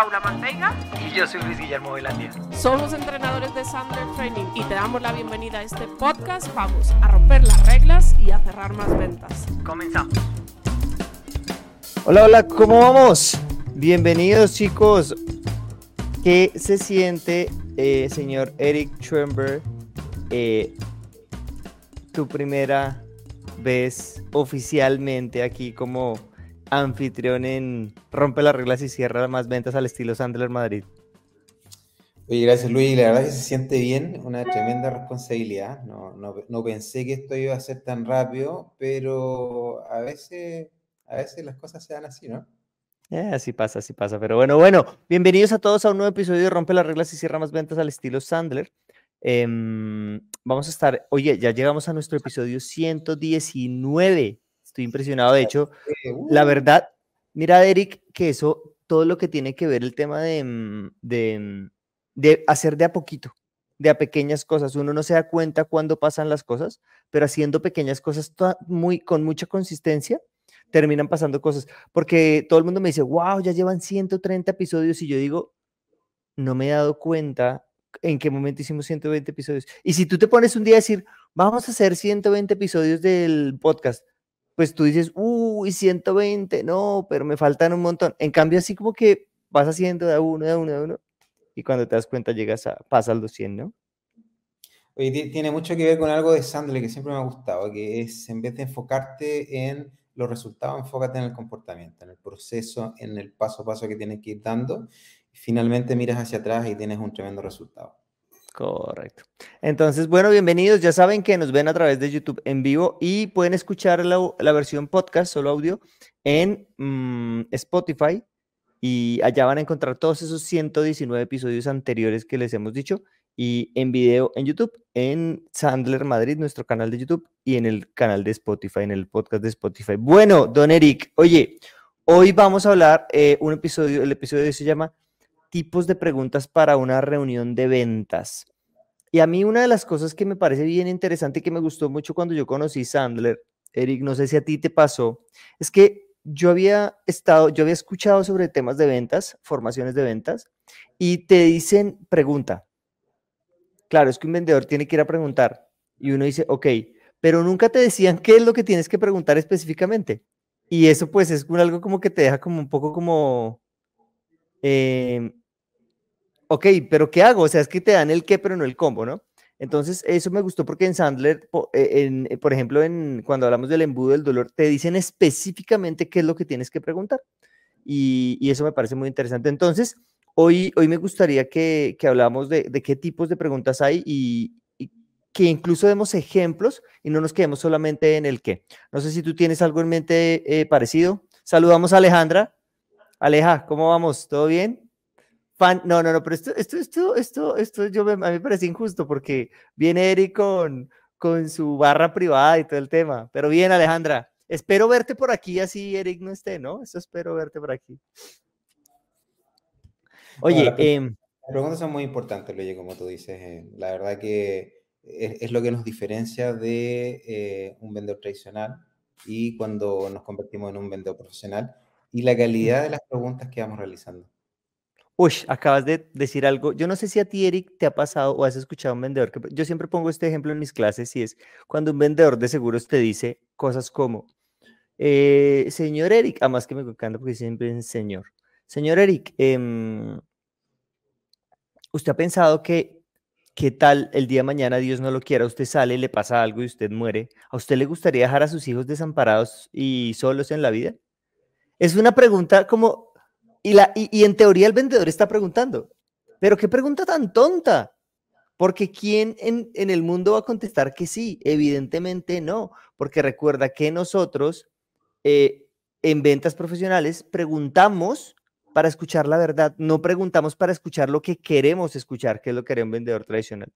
Paula Manteiga. Y yo soy Luis Guillermo Velandia. Somos entrenadores de Sandler Training y te damos la bienvenida a este podcast. Vamos a romper las reglas y a cerrar más ventas. Comenzamos. Hola, hola, ¿cómo vamos? Bienvenidos chicos. ¿Qué se siente, eh, señor Eric Schwember, eh, tu primera vez oficialmente aquí como anfitrión en Rompe las reglas y cierra más ventas al estilo Sandler Madrid? Oye, gracias Luis. La verdad que se siente bien, una tremenda responsabilidad. No, no, no pensé que esto iba a ser tan rápido, pero a veces, a veces las cosas se dan así, ¿no? Eh, así pasa, así pasa. Pero bueno, bueno, bienvenidos a todos a un nuevo episodio de Rompe las reglas y cierra más ventas al estilo Sandler. Em, vamos a estar, oye, ya llegamos a nuestro episodio 119. Estoy impresionado. De hecho, la verdad, mira, Eric, que eso, todo lo que tiene que ver el tema de, mm, de, mm, de hacer de a poquito, de a pequeñas cosas. Uno no se da cuenta cuando pasan las cosas, pero haciendo pequeñas cosas muy, con mucha consistencia, terminan pasando cosas. Porque todo el mundo me dice, wow, ya llevan 130 episodios y yo digo, no me he dado cuenta en qué momento hicimos 120 episodios. Y si tú te pones un día a decir, vamos a hacer 120 episodios del podcast, pues tú dices, uy, 120, no, pero me faltan un montón. En cambio, así como que vas haciendo de uno, de uno, de uno, y cuando te das cuenta llegas a, pasa al 200, ¿no? Oye, tiene mucho que ver con algo de Sandler que siempre me ha gustado, que es en vez de enfocarte en los resultados, enfócate en el comportamiento, en el proceso, en el paso a paso que tienes que ir dando. Finalmente miras hacia atrás y tienes un tremendo resultado. Correcto. Entonces, bueno, bienvenidos. Ya saben que nos ven a través de YouTube en vivo y pueden escuchar la, versión podcast, solo audio, en mm, Spotify. Y allá van a encontrar todos esos 119 episodios anteriores que les hemos dicho. Y en video en YouTube, en Sandler Madrid, nuestro canal de YouTube, y en el canal de Spotify, en el podcast de Spotify. Bueno, don Eric, oye, hoy vamos a hablar eh, un episodio, el episodio de se llama tipos de preguntas para una reunión de ventas. Y a mí una de las cosas que me parece bien interesante y que me gustó mucho cuando yo conocí Sandler, Eric, no sé si a ti te pasó, es que yo había estado, yo había escuchado sobre temas de ventas, formaciones de ventas, y te dicen, pregunta. Claro, es que un vendedor tiene que ir a preguntar y uno dice, ok, pero nunca te decían qué es lo que tienes que preguntar específicamente. Y eso pues es algo como que te deja como un poco como, eh, ok, pero ¿qué hago? O sea, es que te dan el qué, pero no el combo, ¿no? Entonces, eso me gustó porque en Sandler, eh, eh, por ejemplo, en, cuando hablamos del embudo del dolor, te dicen específicamente qué es lo que tienes que preguntar. Y, eso me parece muy interesante. Entonces, hoy, hoy me gustaría que, que hablamos de, qué tipos de preguntas hay y, que incluso demos ejemplos y no nos quedemos solamente en el qué. No sé si tú tienes algo en mente parecido. Saludamos a Alejandra. Aleja, ¿cómo vamos? ¿Todo bien? No, no, no, pero esto, esto, esto, esto, esto yo a mí me parece injusto porque viene Eric con, con su barra privada y todo el tema. Pero bien, Alejandra, espero verte por aquí así Eric no esté, ¿no? Eso espero verte por aquí. Oye, em, las preguntas son muy importantes, Luigi, como tú dices. Eh, la verdad que es, lo que nos diferencia de eh, un vendedor tradicional y cuando nos convertimos en un vendedor profesional y la calidad de las preguntas que vamos realizando. Uy, acabas de decir algo. Yo no sé si a ti, Eric, te ha pasado o has escuchado a un vendedor. Que, yo siempre pongo este ejemplo en mis clases y es cuando un vendedor de seguros te dice cosas como, eh, señor Eric, además que me encanta porque siempre es señor. Señor Eric, em, ¿usted ha pensado que qué tal el día de mañana, Dios no lo quiera, usted sale, le pasa algo y usted muere? ¿A usted le gustaría dejar a sus hijos desamparados y solos en la vida? Es una pregunta como y, la, y, en teoría el vendedor está preguntando, pero qué pregunta tan tonta. Porque ¿quién en, en, el mundo va a contestar que sí? Evidentemente no, porque recuerda que nosotros eh, en ventas profesionales preguntamos para escuchar la verdad, no preguntamos para escuchar lo que queremos escuchar, que es lo que haría un vendedor tradicional.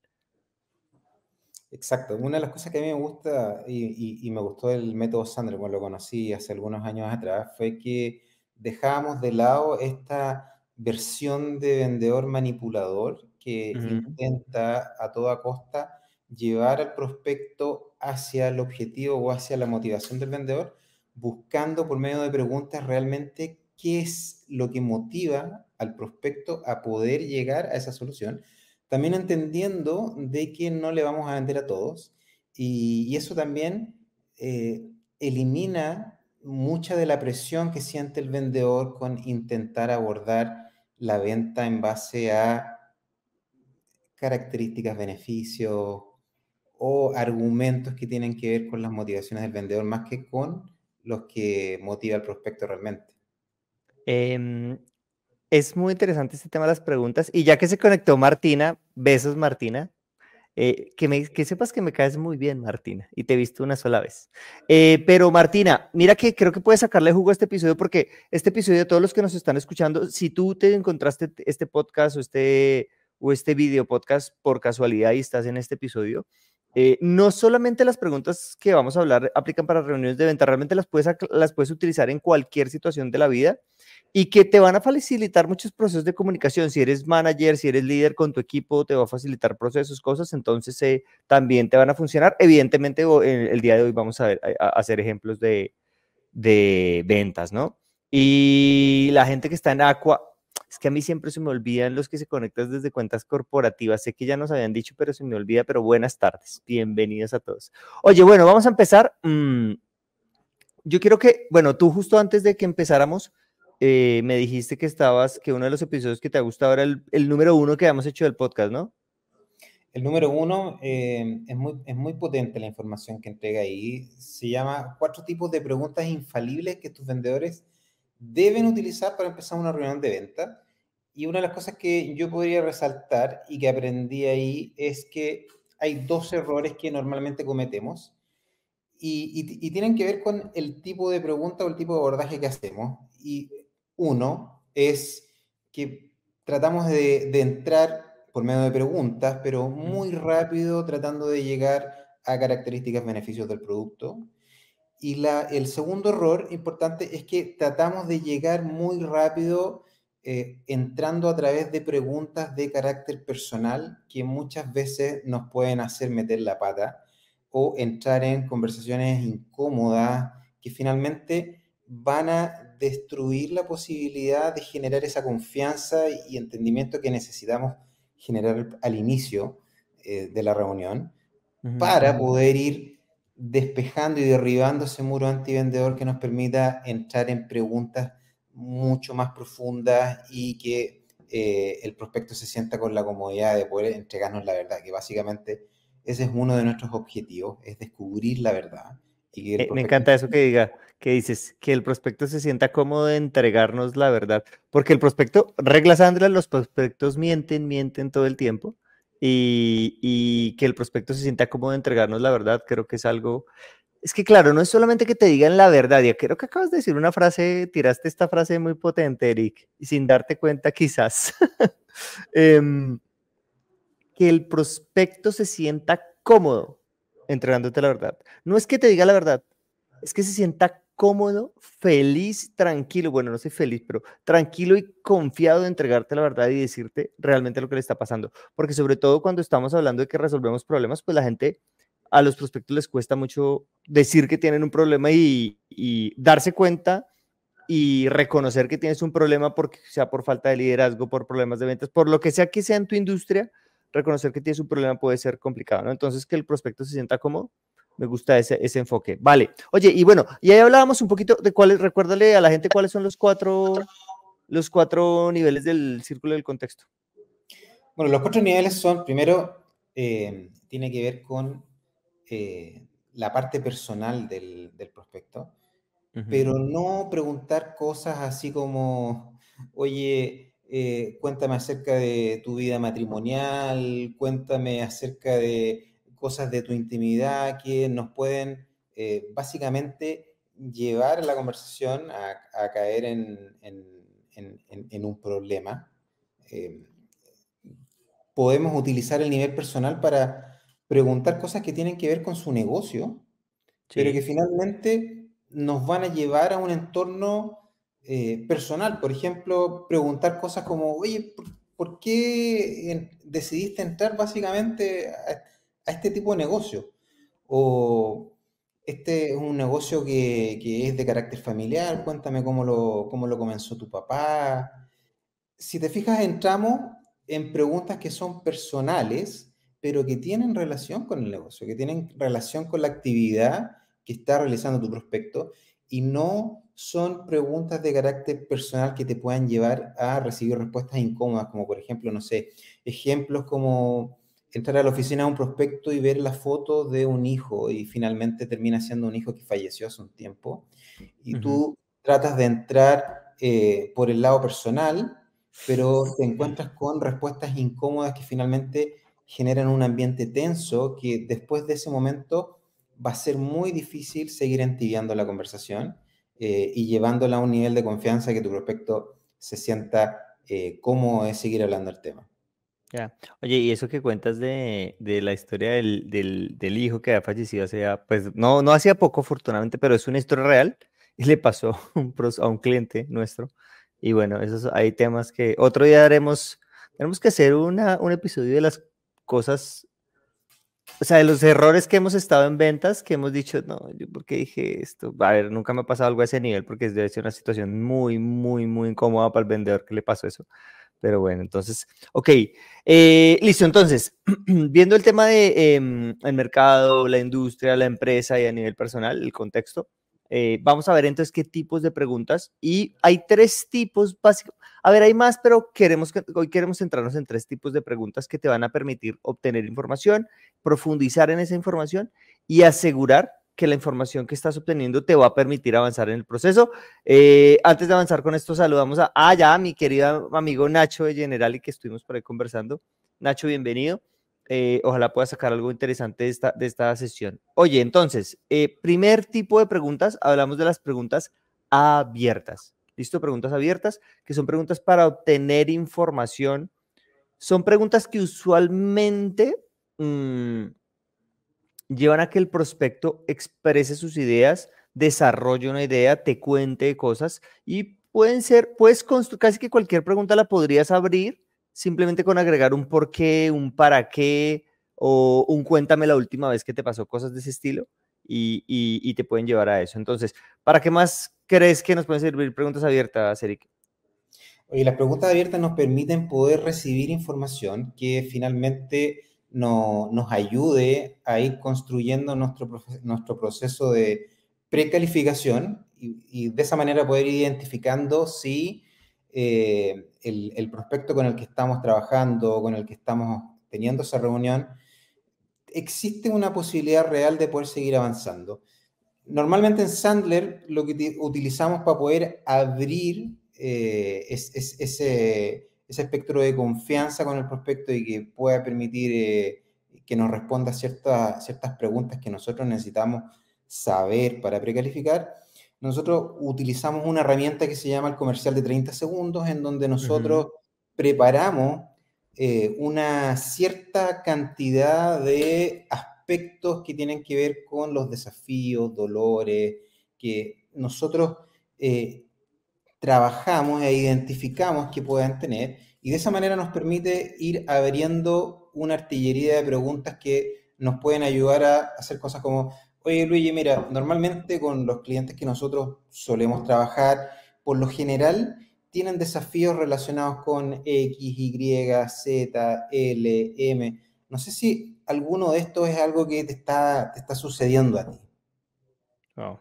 Exacto, una de las cosas que a mí me gusta y, y me gustó el método Sandler, cuando lo conocí hace algunos años atrás, fue que dejábamos de lado esta versión de vendedor manipulador que intenta a toda costa llevar al prospecto hacia el objetivo o hacia la motivación del vendedor, buscando por medio de preguntas realmente qué es lo que motiva al prospecto a poder llegar a esa solución, también entendiendo de que no le vamos a vender a todos. Y, eso también eh, elimina mucha de la presión que siente el vendedor con intentar abordar la venta en base a características, beneficios o argumentos que tienen que ver con las motivaciones del vendedor más que con los que motiva al prospecto realmente. Em, es muy interesante este tema de las preguntas. Y ya que se conectó Martina, besos Martina. Eh, que, me, que sepas que me caes muy bien, Martina, y te he visto una sola vez. Eh, pero Martina, mira que creo que puedes sacarle jugo a este episodio porque este episodio, todos los que nos están escuchando, si tú te encontraste este podcast o este, o este video podcast por casualidad y estás en este episodio, eh, no solamente las preguntas que vamos a hablar aplican para reuniones de venta, realmente las puedes, las puedes utilizar en cualquier situación de la vida y que te van a facilitar muchos procesos de comunicación. Si eres manager, si eres líder con tu equipo, te va a facilitar procesos, cosas, entonces eh, también te van a funcionar. Evidentemente, el, día de hoy vamos a, hacer ejemplos de, de ventas, ¿no? Y la gente que está en Aqua, es que a mí siempre se me olvidan los que se conectan desde cuentas corporativas. Sé que ya nos habían dicho, pero se me olvida. Pero buenas tardes. Bienvenidos a todos. Oye, bueno, vamos a empezar. Mm, yo quiero que, bueno, tú justo antes de que empezáramos, eh, me dijiste que estabas, que uno de los episodios que te ha gustado era el, número uno que habíamos hecho del podcast, ¿no? El número uno eh, es, muy, es muy potente la información que entrega ahí. Se llama cuatro tipos de preguntas infalibles que tus vendedores deben utilizar para empezar una reunión de venta. Y una de las cosas que yo podría resaltar y que aprendí ahí es que hay dos errores que normalmente cometemos y, tienen que ver con el tipo de pregunta o el tipo de abordaje que hacemos. Y uno es que tratamos de, de entrar por medio de preguntas, pero muy rápido tratando de llegar a características, beneficios del producto. Y la, el segundo error importante es que tratamos de llegar muy rápido eh, entrando a través de preguntas de carácter personal que muchas veces nos pueden hacer meter la pata o entrar en conversaciones incómodas que finalmente van a destruir la posibilidad de generar esa confianza y entendimiento que necesitamos generar al inicio eh, de la reunión para poder ir despejando y derribando ese muro antivendedor que nos permita entrar en preguntas mucho más profundas y que eh, el prospecto se sienta con la comodidad de poder entregarnos la verdad, que básicamente ese es uno de nuestros objetivos, es descubrir la verdad. Y eh, Me encanta eso que diga, que dices, que el prospecto se sienta cómodo de entregarnos la verdad, porque el prospecto, reglas Andrea, los prospectos mienten, mienten todo el tiempo, y, que el prospecto se sienta cómodo de entregarnos la verdad, creo que es algo... Es que claro, no es solamente que te digan la verdad, ya creo que acabas de decir una frase, tiraste esta frase muy potente, Eric, y sin darte cuenta quizás, em, que el prospecto se sienta cómodo entregándote la verdad. No es que te diga la verdad, es que se sienta cómodo, feliz, tranquilo, bueno, no sé feliz, pero tranquilo y confiado de entregarte la verdad y decirte realmente lo que le está pasando. Porque sobre todo cuando estamos hablando de que resolvemos problemas, pues la gente, a los prospectos les cuesta mucho decir que tienen un problema y, darse cuenta y reconocer que tienes un problema porque sea por falta de liderazgo, por problemas de ventas, por lo que sea que sea en tu industria, reconocer que tienes un problema puede ser complicado, ¿no? Entonces, que el prospecto se sienta cómodo me gusta ese, ese, enfoque. Vale. Oye, y bueno, y ahí hablábamos un poquito de cuáles, recuérdale a la gente cuáles son los cuatro, los cuatro niveles del círculo del contexto. Bueno, los cuatro niveles son, primero, eh, tiene que ver con eh, la parte personal del, del prospecto, pero no preguntar cosas así como, oye, eh, cuéntame acerca de tu vida matrimonial, cuéntame acerca de cosas de tu intimidad que nos pueden eh, básicamente llevar la conversación a, caer en, un problema. Eh, podemos utilizar el nivel personal para preguntar cosas que tienen que ver con su negocio, pero que finalmente nos van a llevar a un entorno eh, personal. Por ejemplo, preguntar cosas como, oye, ¿por, ¿por qué decidiste entrar básicamente a, a este tipo de negocio. O este es un negocio que, que es de carácter familiar, cuéntame cómo lo, cómo lo comenzó tu papá. Si te fijas, entramos en preguntas que son personales, pero que tienen relación con el negocio, que tienen relación con la actividad que está realizando tu prospecto y no son preguntas de carácter personal que te puedan llevar a recibir respuestas incómodas, como por ejemplo, no sé, ejemplos como entrar a la oficina de un prospecto y ver la foto de un hijo y finalmente termina siendo un hijo que falleció hace un tiempo y tú tratas de entrar eh, por el lado personal, pero te encuentras con respuestas incómodas que finalmente generan un ambiente tenso que después de ese momento va a ser muy difícil seguir entibiando la conversación eh, y llevándola a un nivel de confianza que tu prospecto se sienta eh, cómodo de seguir hablando del tema. Oye, y eso que cuentas de, de la historia del, del, del, hijo que ha fallecido hace, pues no, no hacía poco, afortunadamente, pero es una historia real y le pasó un, a un cliente nuestro. Y bueno, esos hay temas que otro día haremos, tenemos que hacer una, un episodio de las cosas o sea, de los errores que hemos estado en ventas, que hemos dicho, no, yo por qué dije esto, a ver, nunca me ha pasado algo a ese nivel porque debe ser una situación muy, muy, muy incómoda para el vendedor que le pasó eso. Pero bueno, entonces, ok, eh, listo, entonces, viendo el tema de em, el mercado, la industria, la empresa y a nivel personal, el contexto, eh, vamos a ver entonces qué tipos de preguntas y hay tres tipos básicos. A ver, hay más, pero queremos, hoy queremos centrarnos en tres tipos de preguntas que te van a permitir obtener información, profundizar en esa información y asegurar que la información que estás obteniendo te va a permitir avanzar en el proceso. Eh, antes de avanzar con esto, saludamos a, ah, ya, mi querido amigo Nacho de General y que estuvimos por ahí conversando. Nacho, bienvenido. Eh, ojalá pueda sacar algo interesante de esta, de esta sesión. Oye, entonces, eh, primer tipo de preguntas, hablamos de las preguntas abiertas. ¿Listo? Preguntas abiertas, que son preguntas para obtener información. Son preguntas que usualmente mmm, llevan a que el prospecto exprese sus ideas, desarrolle una idea, te cuente cosas y pueden ser, pues casi que cualquier pregunta la podrías abrir simplemente con agregar un por qué, un para qué o un cuéntame la última vez que te pasó cosas de ese estilo y, te pueden llevar a eso. Entonces, ¿para qué más crees que nos pueden servir preguntas abiertas, Eric? Oye, las preguntas abiertas nos permiten poder recibir información que finalmente no, nos ayude a ir construyendo nuestro, nuestro proceso de precalificación y, y de esa manera poder ir identificando si eh, el, prospecto con el que estamos trabajando, con el que estamos teniendo esa reunión, existe una posibilidad real de poder seguir avanzando. Normalmente en Sandler lo que utilizamos para poder abrir eh, es, ese, ese, espectro de confianza con el prospecto y que pueda permitir eh, que nos responda ciertas, ciertas preguntas que nosotros necesitamos saber para precalificar nosotros utilizamos una herramienta que se llama el comercial de 30 segundos, en donde nosotros preparamos eh, una cierta cantidad de aspectos que tienen que ver con los desafíos, dolores, que nosotros eh, trabajamos e identificamos que puedan tener, y de esa manera nos permite ir abriendo una artillería de preguntas que nos pueden ayudar a hacer cosas como Oye, Luigi, mira, normalmente con los clientes que nosotros solemos trabajar, por lo general tienen desafíos relacionados con X, Y, Z, L, M. No sé si alguno de estos es algo que te está, te está sucediendo a ti. Oh,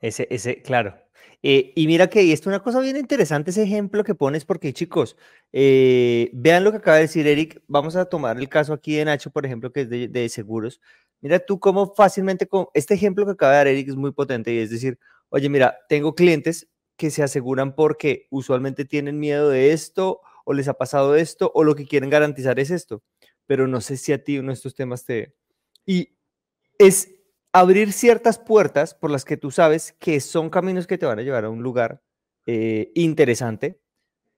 ese, ese, claro. Eh, y mira que esto es una cosa bien interesante, ese ejemplo que pones, porque chicos, eh, vean lo que acaba de decir Eric. Vamos a tomar el caso aquí de Nacho, por ejemplo, que es de, seguros. Mira tú cómo fácilmente, con este ejemplo que acaba de dar Eric es muy potente y es decir, oye, mira, tengo clientes que se aseguran porque usualmente tienen miedo de esto o les ha pasado esto o lo que quieren garantizar es esto, pero no sé si a ti uno de estos temas te... Y es abrir ciertas puertas por las que tú sabes que son caminos que te van a llevar a un lugar eh, interesante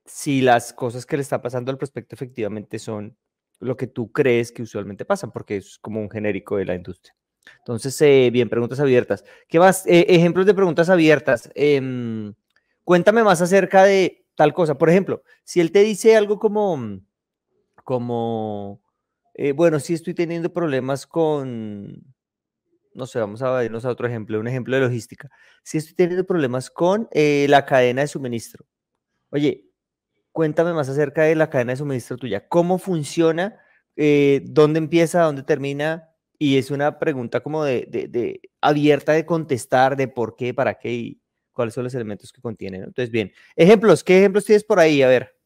si las cosas que le está pasando al prospecto efectivamente son lo que tú crees que usualmente pasan, porque es como un genérico de la industria. Entonces, eh, bien, preguntas abiertas. ¿Qué más? Eh, ejemplos de preguntas abiertas. Em, cuéntame más acerca de tal cosa. Por ejemplo, si él te dice algo como, como, eh, bueno, sí estoy teniendo problemas con, no sé, vamos a irnos a otro ejemplo, un ejemplo de logística. Si estoy teniendo problemas con eh, la cadena de suministro, oye, cuéntame más acerca de la cadena de suministro tuya. ¿Cómo funciona? Eh, ¿Dónde empieza? ¿Dónde termina? Y es una pregunta como de, de, abierta de contestar de por qué, para qué y cuáles son los elementos que contiene. Entonces, bien, ejemplos, ¿qué ejemplos tienes por ahí? A ver.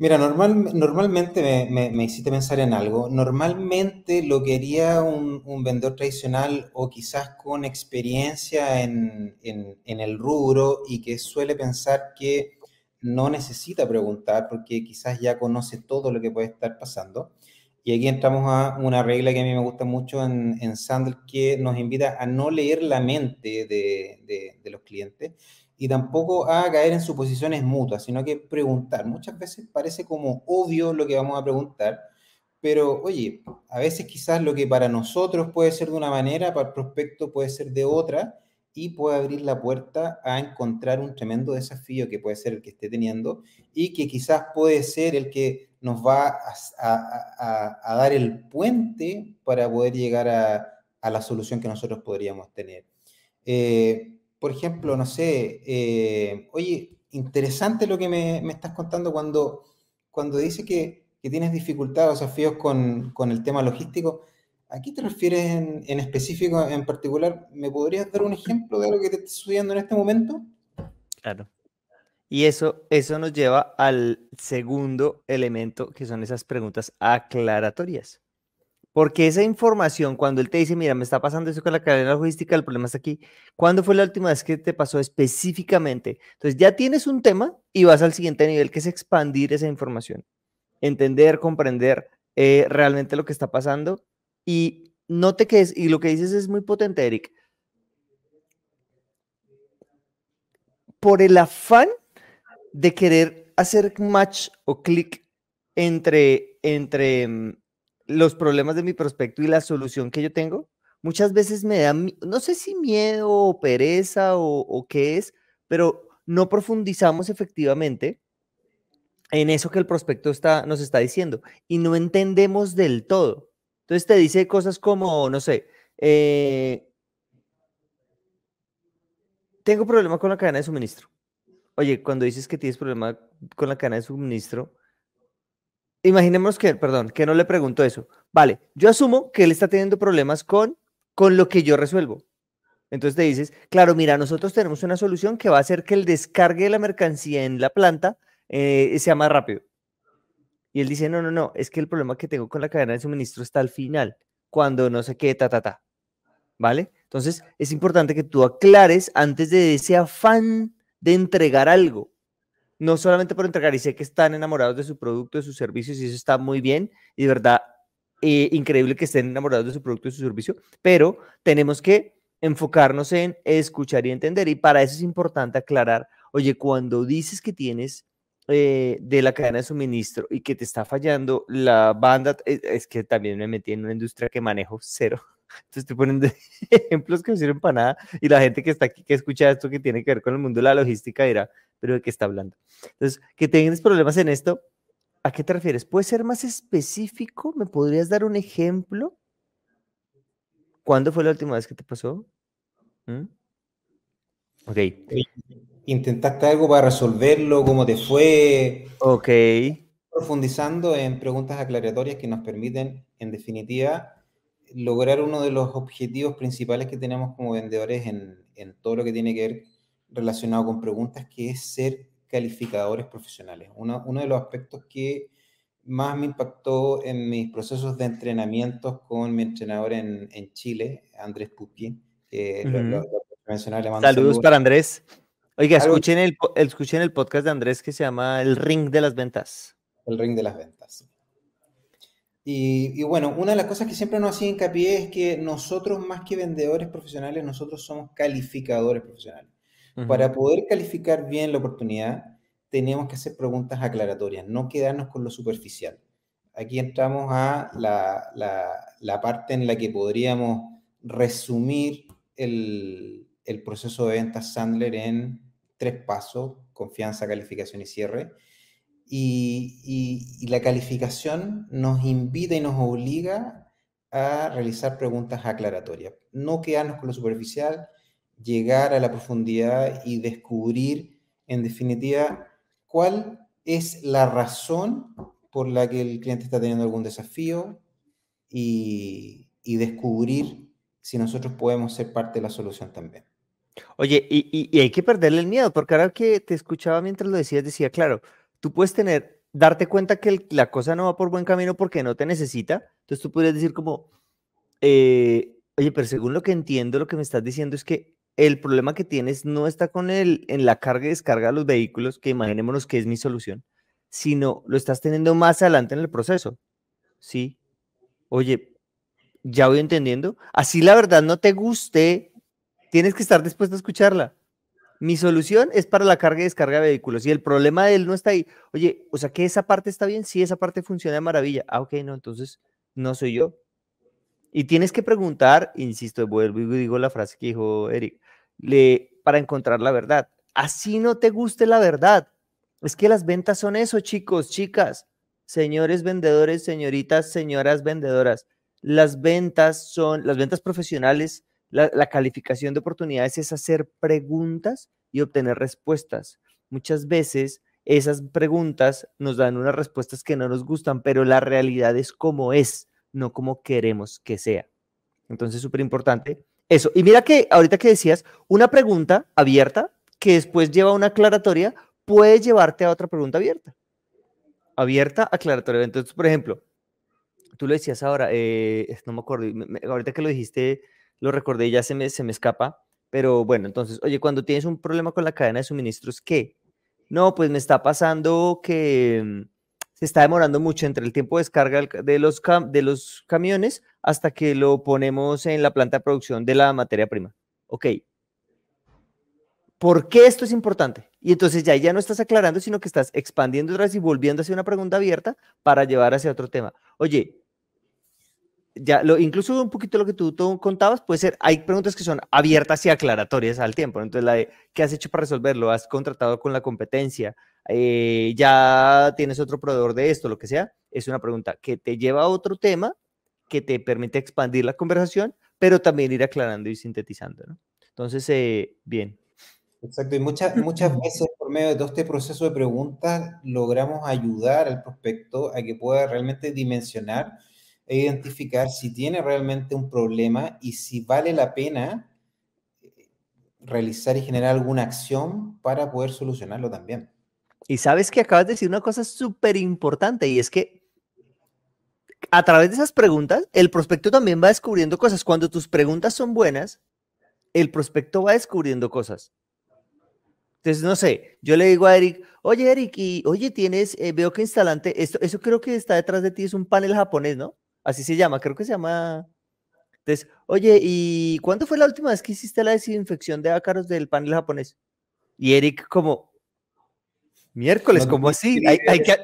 Mira, normal, normalmente me, me, hiciste pensar en algo. Normalmente lo que un, un vendedor tradicional o quizás con experiencia en, en, en, el rubro y que suele pensar que no necesita preguntar porque quizás ya conoce todo lo que puede estar pasando. Y aquí entramos a una regla que a mí me gusta mucho en, en Sandler que nos invita a no leer la mente de, de, de los clientes y tampoco a caer en suposiciones mutuas, sino que preguntar. Muchas veces parece como obvio lo que vamos a preguntar, pero oye, a veces quizás lo que para nosotros puede ser de una manera, para el prospecto puede ser de otra, y puede abrir la puerta a encontrar un tremendo desafío que puede ser el que esté teniendo y que quizás puede ser el que nos va a, a, dar el puente para poder llegar a, a, la solución que nosotros podríamos tener. Eh, por ejemplo, no sé, eh, oye, interesante lo que me, estás contando cuando, cuando dices que, que tienes dificultades o desafíos con, con, el tema logístico. ¿A qué te refieres en, en, específico, en particular? ¿Me podrías dar un ejemplo de lo que te estás estudiando en este momento? Claro. Y eso, eso nos lleva al segundo elemento, que son esas preguntas aclaratorias. Porque esa información, cuando él te dice, mira, me está pasando eso con la cadena logística, el problema está aquí. ¿Cuándo fue la última vez que te pasó específicamente? Entonces ya tienes un tema y vas al siguiente nivel, que es expandir esa información. Entender, comprender eh, realmente lo que está pasando. Y no te quedes, y lo que dices es muy potente, Eric. Por el afán de querer hacer match o clic entre, entre mm, los problemas de mi prospecto y la solución que yo tengo, muchas veces me da, no sé si miedo o pereza o, qué es, pero no profundizamos efectivamente en eso que el prospecto está, nos está diciendo y no entendemos del todo. Entonces te dice cosas como, no sé, eh, tengo problema con la cadena de suministro. Oye, cuando dices que tienes problema con la cadena de suministro, imaginemos que, perdón, que no le pregunto eso. Vale, yo asumo que él está teniendo problemas con, con lo que yo resuelvo. Entonces te dices, claro, mira, nosotros tenemos una solución que va a hacer que el descargue de la mercancía en la planta eh, sea más rápido. Y él dice, no, no, no, es que el problema que tengo con la cadena de suministro está al final, cuando no sé qué, ta, ta, ta. ¿Vale? Entonces es importante que tú aclares antes de ese afán de entregar algo no solamente por entregar, y sé que están enamorados de su producto, de sus servicios, y eso está muy bien, y de verdad, eh, increíble que estén enamorados de su producto y su servicio, pero tenemos que enfocarnos en escuchar y entender, y para eso es importante aclarar, oye, cuando dices que tienes eh, de la cadena de suministro y que te está fallando la banda, es, es que también me metí en una industria que manejo cero. Entonces estoy poniendo ejemplos que no sirven para nada y la gente que está aquí, que escucha esto que tiene que ver con el mundo de la logística dirá, pero ¿de qué está hablando? Entonces, que tengas problemas en esto, ¿a qué te refieres? ¿Puede ser más específico? ¿Me podrías dar un ejemplo? ¿Cuándo fue la última vez que te pasó? ¿Mm? Ok. ¿Intentaste algo para resolverlo? ¿Cómo te fue? Ok. Profundizando en preguntas aclaratorias que nos permiten, en definitiva, lograr uno de los objetivos principales que tenemos como vendedores en, en, todo lo que tiene que ver relacionado con preguntas, que es ser calificadores profesionales. Uno, uno de los aspectos que más me impactó en mis procesos de entrenamientos con mi entrenador en, en Chile, Andrés Pupi, que uh -huh. lo, lo, Saludos para Andrés. Oiga, escuchen el, escuchen el podcast de Andrés que se llama El Ring de las Ventas. El Ring de las Ventas. Y, y, bueno, una de las cosas que siempre nos hacía hincapié es que nosotros, más que vendedores profesionales, nosotros somos calificadores profesionales. Uh -huh. Para poder calificar bien la oportunidad, tenemos que hacer preguntas aclaratorias, no quedarnos con lo superficial. Aquí entramos a la, la, la parte en la que podríamos resumir el, el, proceso de ventas Sandler en tres pasos, confianza, calificación y cierre. Y, y, y, la calificación nos invita y nos obliga a realizar preguntas aclaratorias. No quedarnos con lo superficial, llegar a la profundidad y descubrir, en definitiva, cuál es la razón por la que el cliente está teniendo algún desafío y, descubrir si nosotros podemos ser parte de la solución también. Oye, y, y, hay que perderle el miedo, porque ahora que te escuchaba mientras lo decías, decía, claro, tú puedes tener, darte cuenta que la cosa no va por buen camino porque no te necesita, entonces tú podrías decir como, eh, oye, pero según lo que entiendo, lo que me estás diciendo es que el problema que tienes no está con el, en la carga y descarga de los vehículos, que imaginémonos que es mi solución, sino lo estás teniendo más adelante en el proceso. Sí. Oye, ya voy entendiendo. Así la verdad no te guste, tienes que estar dispuesto a escucharla. Mi solución es para la carga y descarga de vehículos y el problema de él no está ahí. Oye, o sea que esa parte está bien, sí, esa parte funciona de maravilla. Ah, ok, no, entonces no soy yo. Y tienes que preguntar, insisto, vuelvo y digo la frase que dijo Eric, le, para encontrar la verdad. Así no te guste la verdad. Es que las ventas son eso, chicos, chicas, señores vendedores, señoritas, señoras vendedoras. Las ventas son, las ventas profesionales, la, calificación de oportunidades es hacer preguntas y obtener respuestas. Muchas veces esas preguntas nos dan unas respuestas que no nos gustan, pero la realidad es como es no como queremos que sea. Entonces, súper importante eso. Y mira que ahorita que decías, una pregunta abierta que después lleva una aclaratoria puede llevarte a otra pregunta abierta. Abierta, aclaratoria. Entonces, por ejemplo, tú lo decías ahora, eh, no me acuerdo, ahorita que lo dijiste, lo recordé y ya se me, se me escapa, pero bueno, entonces, oye, cuando tienes un problema con la cadena de suministros, ¿qué? No, pues me está pasando que mm, se está demorando mucho entre el tiempo de descarga de los, de los camiones hasta que lo ponemos en la planta de producción de la materia prima. Ok. ¿Por qué esto es importante? Y entonces ya, ya no estás aclarando, sino que estás expandiendo otra vez y volviendo a hacer una pregunta abierta para llevar hacia otro tema. Oye, ya lo, incluso un poquito lo que tú, tú, contabas, puede ser, hay preguntas que son abiertas y aclaratorias al tiempo. Entonces, la de, ¿qué has hecho para resolverlo? ¿Has contratado con la competencia? Eh, ya tienes otro proveedor de esto, lo que sea, es una pregunta que te lleva a otro tema, que te permite expandir la conversación, pero también ir aclarando y sintetizando. ¿no? Entonces, eh, bien. Exacto, y muchas, muchas veces por medio de todo este proceso de preguntas logramos ayudar al prospecto a que pueda realmente dimensionar e identificar si tiene realmente un problema y si vale la pena eh, realizar y generar alguna acción para poder solucionarlo también. Y sabes que acabas de decir una cosa súper importante y es que a través de esas preguntas, el prospecto también va descubriendo cosas. Cuando tus preguntas son buenas, el prospecto va descubriendo cosas. Entonces, no sé, yo le digo a Eric, oye Eric, y oye, tienes, eh, veo que instalante, esto, eso creo que está detrás de ti, es un panel japonés, ¿no? Así se llama, creo que se llama. Entonces, oye, ¿y cuándo fue la última vez que hiciste la desinfección de ácaros del panel japonés? Y Eric como, Miércoles, como así? Hay, que,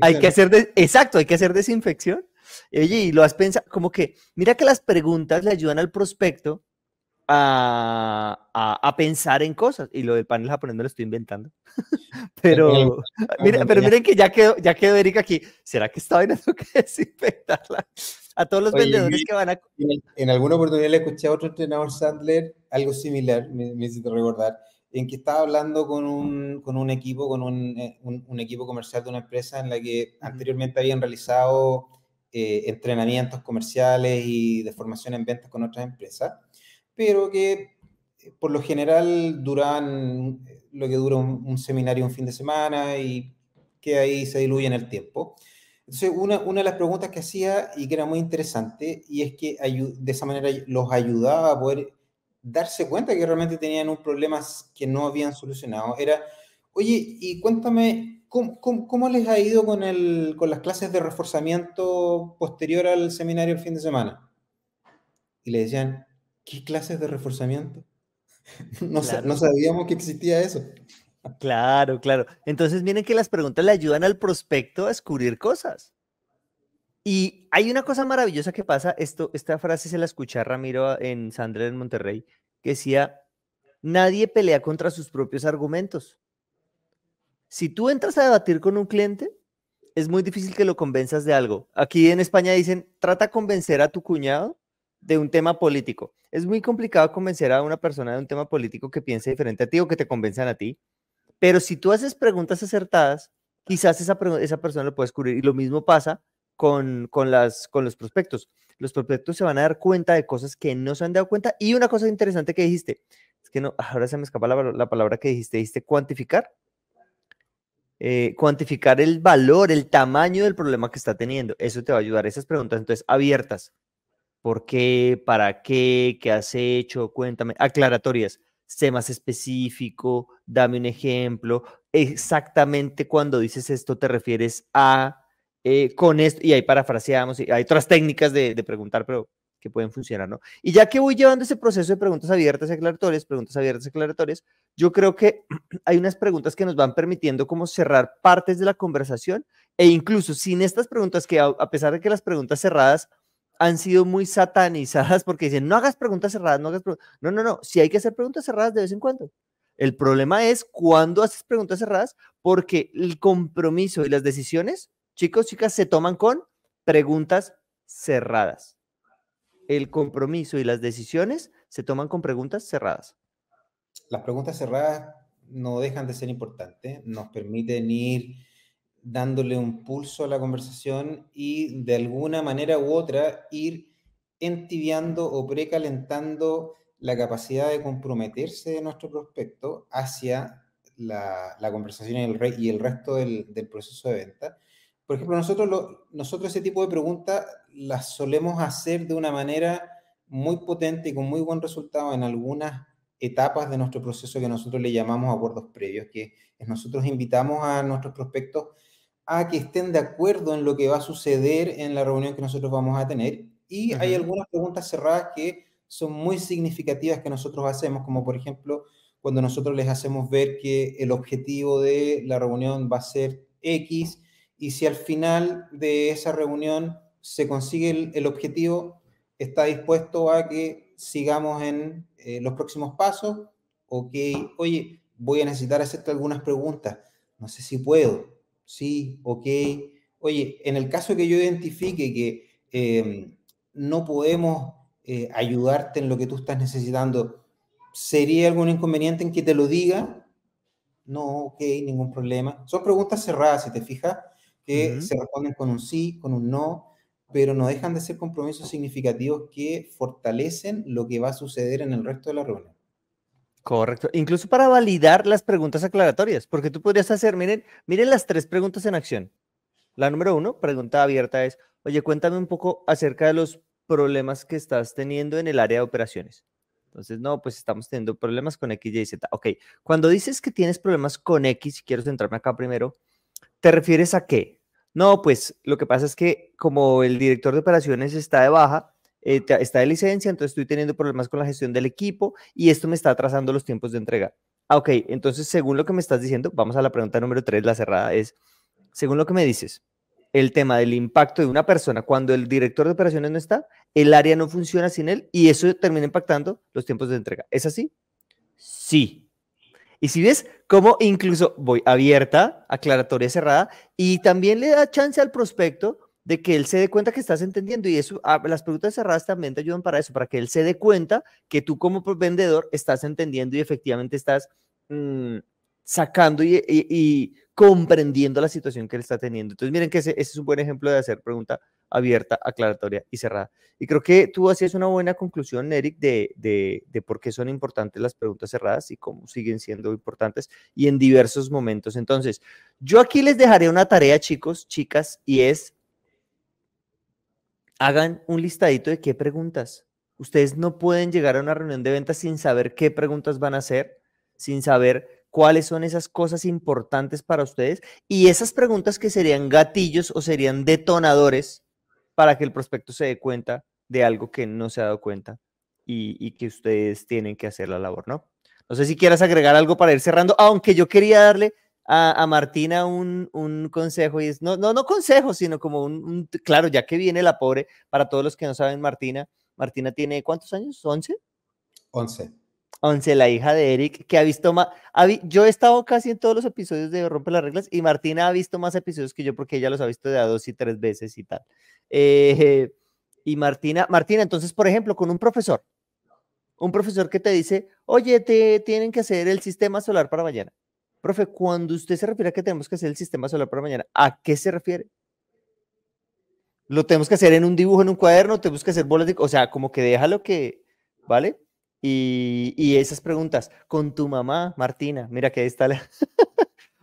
hay que hacer, de, exacto, hay que hacer desinfección. Oye, y lo has pensado, como que, mira que las preguntas le ayudan al prospecto a, a, pensar en cosas. Y lo del panel japonés no lo estoy inventando. pero, mira, pero miren que ya quedó, ya quedó Erika aquí. ¿Será que estaba teniendo que desinfectarla? A todos los vendedores que van a... En, alguna oportunidad le escuché a otro entrenador Sandler algo similar, me, me hiciste recordar en que estaba hablando con un, con un equipo, con un, eh, un, equipo comercial de una empresa en la que anteriormente habían realizado eh, entrenamientos comerciales y de formación en ventas con otras empresas, pero que eh, por lo general duran lo que dura un, seminario un fin de semana y que ahí se diluye en el tiempo. Entonces, una, una, de las preguntas que hacía y que era muy interesante, y es que de esa manera los ayudaba a poder darse cuenta que realmente tenían un problema que no habían solucionado. Era, oye, y cuéntame, ¿cómo, cómo, les ha ido con, el, con las clases de reforzamiento posterior al seminario el fin de semana? Y le decían, ¿qué clases de reforzamiento? No, no sabíamos que existía eso. Claro, claro. Entonces miren que las preguntas le ayudan al prospecto a descubrir cosas. Y hay una cosa maravillosa que pasa, esto, esta frase se la escuché a Ramiro en Sandra en Monterrey, que decía, nadie pelea contra sus propios argumentos. Si tú entras a debatir con un cliente, es muy difícil que lo convenzas de algo. Aquí en España dicen, trata de convencer a tu cuñado de un tema político. Es muy complicado convencer a una persona de un tema político que piense diferente a ti o que te convenzan a ti. Pero si tú haces preguntas acertadas, quizás esa, esa persona lo puede descubrir. Y lo mismo pasa con, con, las, con los prospectos. Los prospectos se van a dar cuenta de cosas que no se han dado cuenta. Y una cosa interesante que dijiste, es que no, ahora se me escapa la, la palabra que dijiste, dijiste cuantificar. Eh, cuantificar el valor, el tamaño del problema que está teniendo. Eso te va a ayudar. Esas preguntas, entonces, abiertas. ¿Por qué? ¿Para qué? ¿Qué has hecho? Cuéntame. Aclaratorias. Sé más específico, dame un ejemplo. Exactamente cuando dices esto te refieres a eh, con esto, y ahí parafraseamos, y hay otras técnicas de, preguntar, pero que pueden funcionar, ¿no? Y ya que voy llevando ese proceso de preguntas abiertas y aclaratorias, preguntas abiertas y aclaratorias, yo creo que hay unas preguntas que nos van permitiendo como cerrar partes de la conversación e incluso sin estas preguntas que a, pesar de que las preguntas cerradas han sido muy satanizadas porque dicen, no hagas preguntas cerradas, no hagas preguntas. No, no, no, si hay que hacer preguntas cerradas de vez en cuando. El problema es cuando haces preguntas cerradas porque el compromiso y las decisiones, chicos, chicas, se toman con preguntas cerradas el compromiso y las decisiones se toman con preguntas cerradas. Las preguntas cerradas no dejan de ser importantes, nos permiten ir dándole un pulso a la conversación y de alguna manera u otra ir entibiando o precalentando la capacidad de comprometerse de nuestro prospecto hacia la, conversación y el, y el resto del, del proceso de venta. Por ejemplo, nosotros, nosotros ese tipo de preguntas las solemos hacer de una manera muy potente y con muy buen resultado en algunas etapas de nuestro proceso que nosotros le llamamos acuerdos previos, que nosotros invitamos a nuestros prospectos a que estén de acuerdo en lo que va a suceder en la reunión que nosotros vamos a tener. Y hay algunas preguntas cerradas que son muy significativas que nosotros hacemos, como por ejemplo cuando nosotros les hacemos ver que el objetivo de la reunión va a ser X y si al final de esa reunión se consigue el, objetivo, está dispuesto a que sigamos en eh, los próximos pasos o que, oye, voy a necesitar hacerte algunas preguntas, no sé si puedo, sí, ok, oye, en el caso que yo identifique que em, no podemos eh, ayudarte en lo que tú estás necesitando, ¿sería algún inconveniente en que te lo diga? No, ok, ningún problema. Son preguntas cerradas, si te fijas, que se responden con un sí, con un no, pero no dejan de ser compromisos significativos que fortalecen lo que va a suceder en el resto de la reunión. Correcto. Incluso para validar las preguntas aclaratorias, porque tú podrías hacer, miren, miren las tres preguntas en acción. La número uno, pregunta abierta es, oye, cuéntame un poco acerca de los problemas que estás teniendo en el área de operaciones. Entonces, no, pues estamos teniendo problemas con X, Y, Z. Ok, cuando dices que tienes problemas con X, quiero centrarme acá primero, ¿te refieres a qué? No, pues lo que pasa es que como el director de operaciones está de baja, eh, está de licencia, entonces estoy teniendo problemas con la gestión del equipo y esto me está atrasando los tiempos de entrega. Ah, ok, entonces según lo que me estás diciendo, vamos a la pregunta número tres, la cerrada, es, según lo que me dices, el tema del impacto de una persona cuando el director de operaciones no está, el área no funciona sin él y eso termina impactando los tiempos de entrega. ¿Es así? Sí. Y si ves cómo incluso voy abierta, aclaratoria cerrada, y también le da chance al prospecto de que él se dé cuenta que estás entendiendo. Y eso, ah, las preguntas cerradas también te ayudan para eso, para que él se dé cuenta que tú como vendedor estás entendiendo y efectivamente estás mm, sacando y, comprendiendo la situación que él está teniendo. Entonces, miren que ese, ese es un buen ejemplo de hacer pregunta abierta, aclaratoria y cerrada. Y creo que tú hacías una buena conclusión, Eric, de, de, por qué son importantes las preguntas cerradas y cómo siguen siendo importantes y en diversos momentos. Entonces, yo aquí les dejaré una tarea, chicos, chicas, y es, hagan un listadito de qué preguntas. Ustedes no pueden llegar a una reunión de ventas sin saber qué preguntas van a hacer, sin saber cuáles son esas cosas importantes para ustedes y esas preguntas que serían gatillos o serían detonadores para que el prospecto se dé cuenta de algo que no se ha dado cuenta y, que ustedes tienen que hacer la labor, ¿no? No sé si quieras agregar algo para ir cerrando, aunque yo quería darle a, Martina un, consejo y es, no, no, no consejo, sino como un, claro, ya que viene la pobre, para todos los que no saben, Martina, Martina tiene ¿cuántos años? ¿11? 11. Once, la hija de Eric, que ha visto más. Yo he estado casi en todos los episodios de Rompe las Reglas y Martina ha visto más episodios que yo porque ella los ha visto de a dos y tres veces y tal. Eh, y Martina, Martina, entonces, por ejemplo, con un profesor, un profesor que te dice, oye, te tienen que hacer el sistema solar para mañana. Profe, cuando usted se refiere a que tenemos que hacer el sistema solar para mañana, ¿a qué se refiere? Lo tenemos que hacer en un dibujo, en un cuaderno, tenemos que hacer bolas de... O sea, como que déjalo que, ¿vale? Y, esas preguntas, con tu mamá, Martina, mira que ahí está la...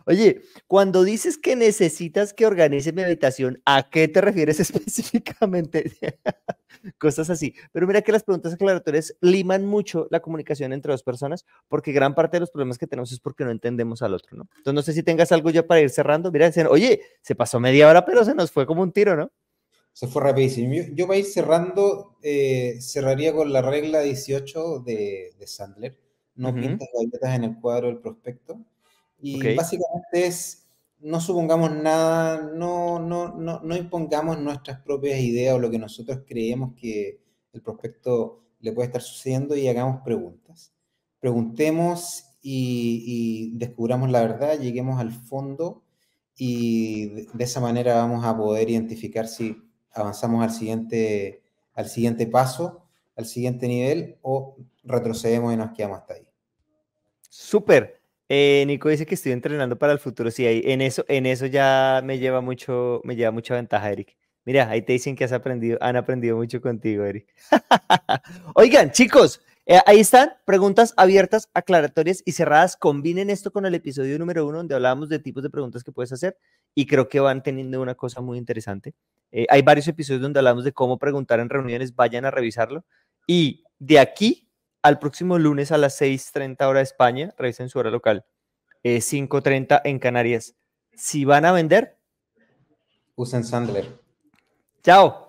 Oye, cuando dices que necesitas que organice mi habitación, ¿a qué te refieres específicamente? Cosas así. Pero mira que las preguntas aclaratorias liman mucho la comunicación entre dos personas, porque gran parte de los problemas que tenemos es porque no entendemos al otro, ¿no? Entonces, no sé si tengas algo ya para ir cerrando. Mira, dicen, oye, se pasó media hora, pero se nos fue como un tiro, ¿no? Se fue rapidísimo. Yo, para ir cerrando, eh, cerraría con la regla 18 de, Sandler. No pintas galletas en el cuadro del prospecto. Y básicamente es, no supongamos nada, no, no, no, no impongamos nuestras propias ideas o lo que nosotros creemos que el prospecto le puede estar sucediendo y hagamos preguntas. Preguntemos y, y descubramos la verdad, lleguemos al fondo y de esa manera vamos a poder identificar si avanzamos al siguiente, al siguiente paso, al siguiente nivel o retrocedemos y nos quedamos hasta ahí. Súper. Eh, Nico dice que estoy entrenando para el futuro. Sí, ahí, en eso, en eso ya me lleva mucho, me lleva mucha ventaja, Eric. Mira, ahí te dicen que has aprendido, han aprendido mucho contigo, Eric. Oigan, chicos, eh, ahí están, preguntas abiertas, aclaratorias y cerradas. Combinen esto con el episodio número uno, donde hablábamos de tipos de preguntas que puedes hacer y creo que van teniendo una cosa muy interesante. Eh, hay varios episodios donde hablamos de cómo preguntar en reuniones, vayan a revisarlo. Y de aquí al próximo lunes a las 6.30 hora de España, revisen su hora local, 5.30 en Canarias. Si van a vender, usen Sandler. Chao.